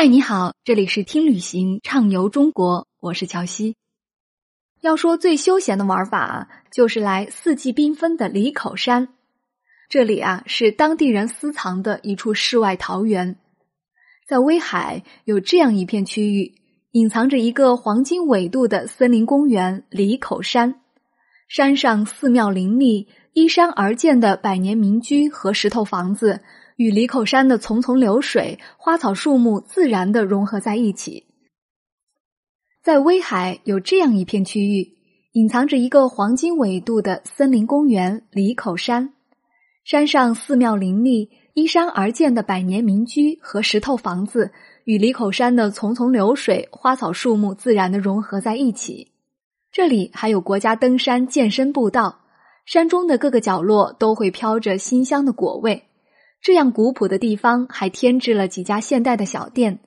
嗨，你好，这里是听旅行畅游中国，我是乔西。要说最休闲的玩法，就是来四季缤纷的里口山。这里啊，是当地人私藏的一处世外桃源。在威海有这样一片区域，隐藏着一个黄金纬度的森林公园——里口山。山上寺庙林立，依山而建的百年民居和石头房子。与李口山的淙淙流水、花草树木自然的融合在一起。在威海有这样一片区域，隐藏着一个黄金纬度的森林公园——李口山。山上寺庙林立，依山而建的百年民居和石头房子，与李口山的淙淙流水、花草树木自然的融合在一起。这里还有国家登山健身步道，山中的各个角落都会飘着馨香的果味。这样古朴的地方，还添置了几家现代的小店。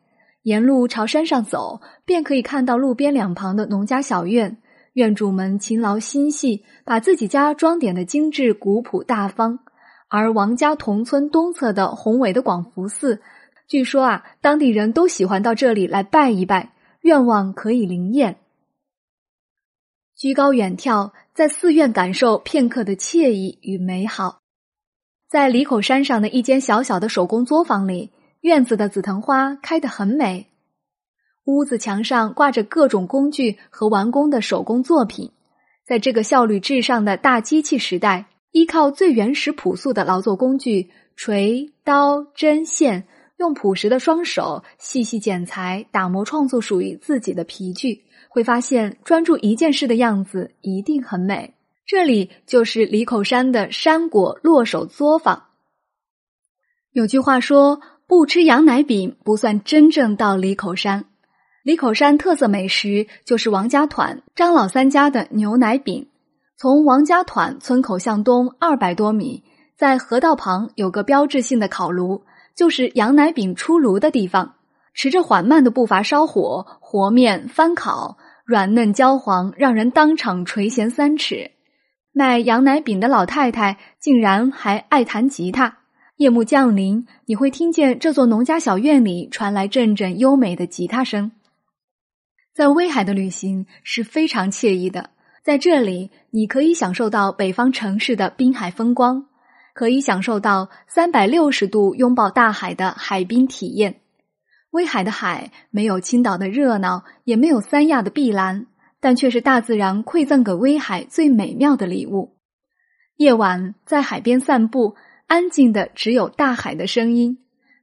沿路朝山上走，便可以看到路边两旁的农家小院，院主们勤劳心细，把自己家装点的精致、古朴大方。而王家同村东侧的宏伟的广福寺，据说啊，当地人都喜欢到这里来拜一拜，愿望可以灵验。居高远眺，在寺院感受片刻的惬意与美好。在里口山上的一间小小的手工作坊里，院子的紫藤花开得很美。屋子墙上挂着各种工具和完工的手工作品。在这个效率至上的大机器时代，依靠最原始朴素的劳作工具——锤、刀、针、线，用朴实的双手细细剪裁、打磨，创作属于自己的皮具，会发现专注一件事的样子一定很美。这里就是里口山的山果落手作坊。有句话说：“不吃羊奶饼不算真正到里口山。”里口山特色美食就是王家团张老三家的牛奶饼。从王家团村口向东二百多米，在河道旁有个标志性的烤炉，就是羊奶饼出炉的地方。持着缓慢的步伐烧火和面翻烤，软嫩焦黄，让人当场垂涎三尺。卖羊奶饼的老太太竟然还爱弹吉他。夜幕降临，你会听见这座农家小院里传来阵阵优美的吉他声。在威海的旅行是非常惬意的，在这里你可以享受到北方城市的滨海风光，可以享受到三百六十度拥抱大海的海滨体验。威海的海没有青岛的热闹，也没有三亚的碧蓝。但却是大自然馈赠给威海最美妙的礼物。夜晚在海边散步，安静的只有大海的声音；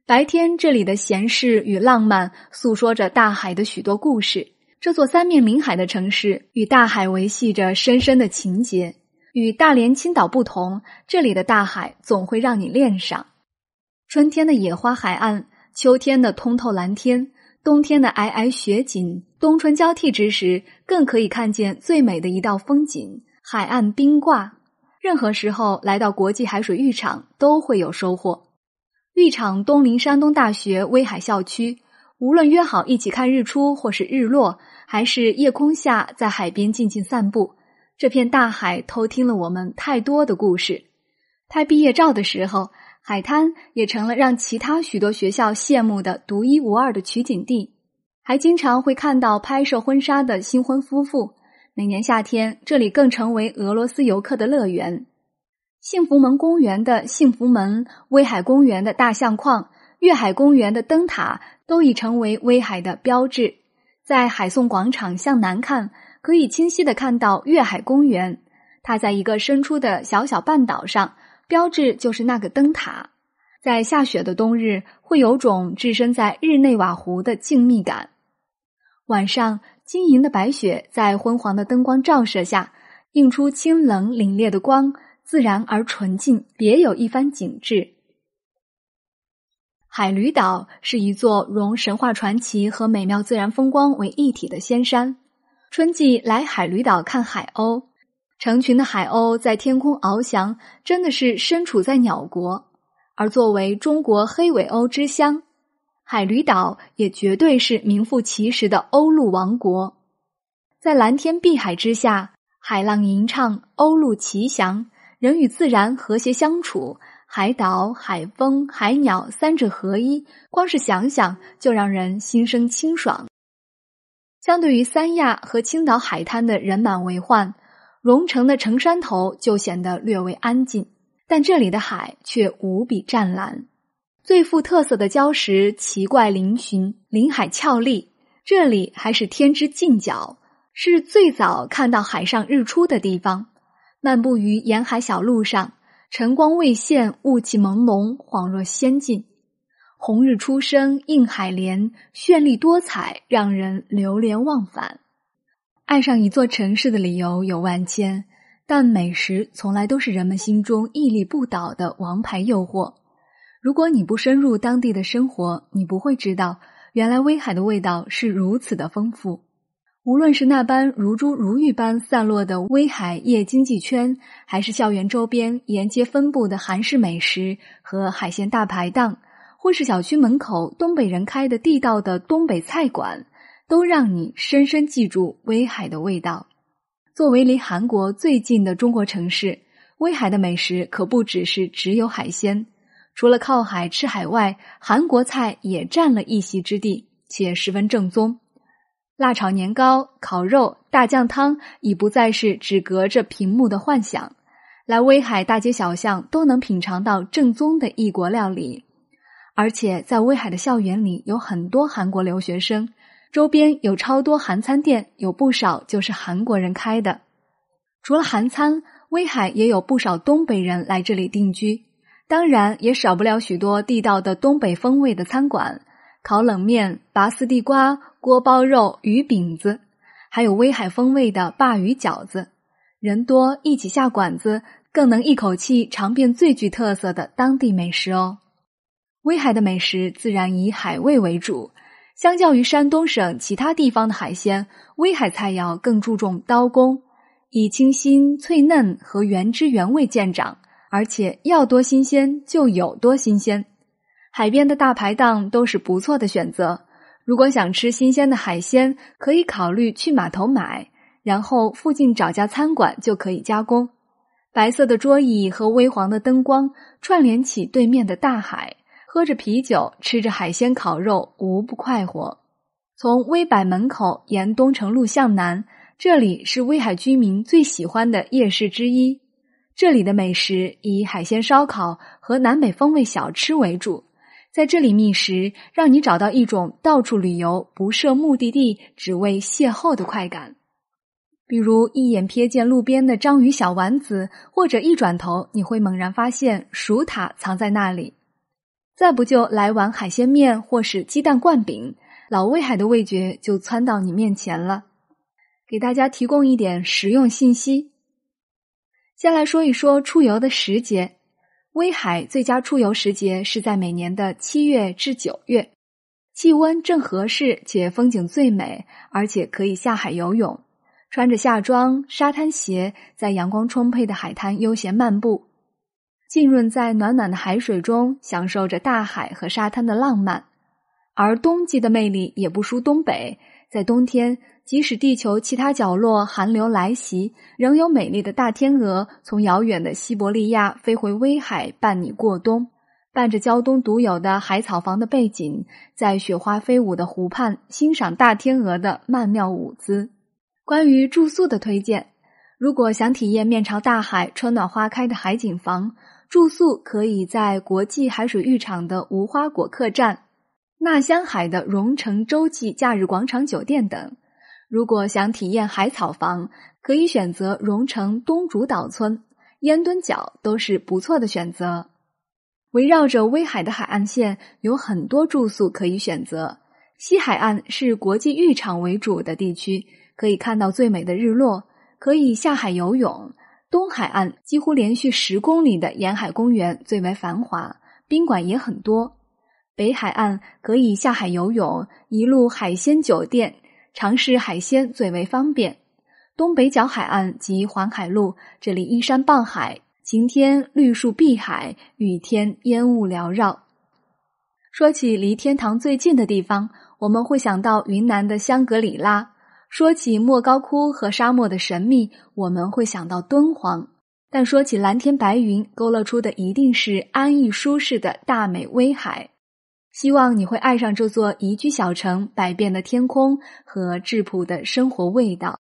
白天这里的闲适与浪漫，诉说着大海的许多故事。这座三面临海的城市与大海维系着深深的情结。与大连、青岛不同，这里的大海总会让你恋上。春天的野花海岸，秋天的通透蓝天。冬天的皑皑雪景，冬春交替之时，更可以看见最美的一道风景——海岸冰挂。任何时候来到国际海水浴场，都会有收获。浴场东临山东大学威海校区，无论约好一起看日出或是日落，还是夜空下在海边静静散步，这片大海偷听了我们太多的故事。拍毕业照的时候。海滩也成了让其他许多学校羡慕的独一无二的取景地，还经常会看到拍摄婚纱的新婚夫妇。每年夏天，这里更成为俄罗斯游客的乐园。幸福门公园的幸福门、威海公园的大相框、粤海公园的灯塔，都已成为威海的标志。在海颂广场向南看，可以清晰的看到粤海公园，它在一个伸出的小小半岛上。标志就是那个灯塔，在下雪的冬日，会有种置身在日内瓦湖的静谧感。晚上，晶莹的白雪在昏黄的灯光照射下，映出清冷凛冽的光，自然而纯净，别有一番景致。海驴岛是一座融神话传奇和美妙自然风光为一体的仙山。春季来海驴岛看海鸥。成群的海鸥在天空翱翔，真的是身处在鸟国。而作为中国黑尾鸥之乡，海驴岛也绝对是名副其实的鸥鹭王国。在蓝天碧海之下，海浪吟唱，鸥鹭齐翔，人与自然和谐相处，海岛、海风、海鸟三者合一，光是想想就让人心生清爽。相对于三亚和青岛海滩的人满为患，蓉城的城山头就显得略微安静，但这里的海却无比湛蓝。最富特色的礁石奇怪嶙峋，临海峭立。这里还是天之近角，是最早看到海上日出的地方。漫步于沿海小路上，晨光未现，雾气朦胧，恍若仙境。红日初升，映海莲，绚丽多彩，让人流连忘返。爱上一座城市的理由有万千，但美食从来都是人们心中屹立不倒的王牌诱惑。如果你不深入当地的生活，你不会知道，原来威海的味道是如此的丰富。无论是那般如珠如玉般散落的威海夜经济圈，还是校园周边沿街分布的韩式美食和海鲜大排档。或是小区门口东北人开的地道的东北菜馆，都让你深深记住威海的味道。作为离韩国最近的中国城市，威海的美食可不只是只有海鲜。除了靠海吃海外，韩国菜也占了一席之地，且十分正宗。辣炒年糕、烤肉、大酱汤已不再是只隔着屏幕的幻想。来威海大街小巷都能品尝到正宗的异国料理。而且在威海的校园里有很多韩国留学生，周边有超多韩餐店，有不少就是韩国人开的。除了韩餐，威海也有不少东北人来这里定居，当然也少不了许多地道的东北风味的餐馆，烤冷面、拔丝地瓜、锅包肉、鱼饼子，还有威海风味的鲅鱼饺子。人多一起下馆子，更能一口气尝遍最具特色的当地美食哦。威海的美食自然以海味为主，相较于山东省其他地方的海鲜，威海菜肴更注重刀工，以清新、脆嫩和原汁原味见长，而且要多新鲜就有多新鲜。海边的大排档都是不错的选择。如果想吃新鲜的海鲜，可以考虑去码头买，然后附近找家餐馆就可以加工。白色的桌椅和微黄的灯光串联起对面的大海。喝着啤酒，吃着海鲜烤肉，无不快活。从威百门口沿东城路向南，这里是威海居民最喜欢的夜市之一。这里的美食以海鲜烧烤和南北风味小吃为主，在这里觅食，让你找到一种到处旅游不设目的地，只为邂逅的快感。比如一眼瞥见路边的章鱼小丸子，或者一转头，你会猛然发现薯塔藏在那里。再不就来碗海鲜面或是鸡蛋灌饼，老威海的味觉就窜到你面前了。给大家提供一点实用信息。先来说一说出游的时节，威海最佳出游时节是在每年的七月至九月，气温正合适且风景最美，而且可以下海游泳，穿着夏装、沙滩鞋，在阳光充沛的海滩悠闲漫步。浸润在暖暖的海水中，享受着大海和沙滩的浪漫。而冬季的魅力也不输东北，在冬天，即使地球其他角落寒流来袭，仍有美丽的大天鹅从遥远的西伯利亚飞回威海伴你过冬。伴着胶东独有的海草房的背景，在雪花飞舞的湖畔欣赏大天鹅的曼妙舞姿。关于住宿的推荐，如果想体验面朝大海、春暖花开的海景房。住宿可以在国际海水浴场的无花果客栈、纳香海的荣城洲际假日广场酒店等。如果想体验海草房，可以选择荣城东主岛村、烟墩角，都是不错的选择。围绕着威海的海岸线，有很多住宿可以选择。西海岸是国际浴场为主的地区，可以看到最美的日落，可以下海游泳。东海岸几乎连续十公里的沿海公园最为繁华，宾馆也很多。北海岸可以下海游泳，一路海鲜酒店，尝试海鲜最为方便。东北角海岸及环海路，这里依山傍海，晴天绿树碧海，雨天烟雾缭绕。说起离天堂最近的地方，我们会想到云南的香格里拉。说起莫高窟和沙漠的神秘，我们会想到敦煌。但说起蓝天白云，勾勒出的一定是安逸舒适的大美威海。希望你会爱上这座宜居小城，百变的天空和质朴的生活味道。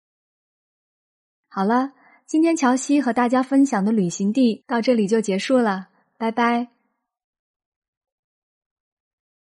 好了，今天乔西和大家分享的旅行地到这里就结束了，拜拜。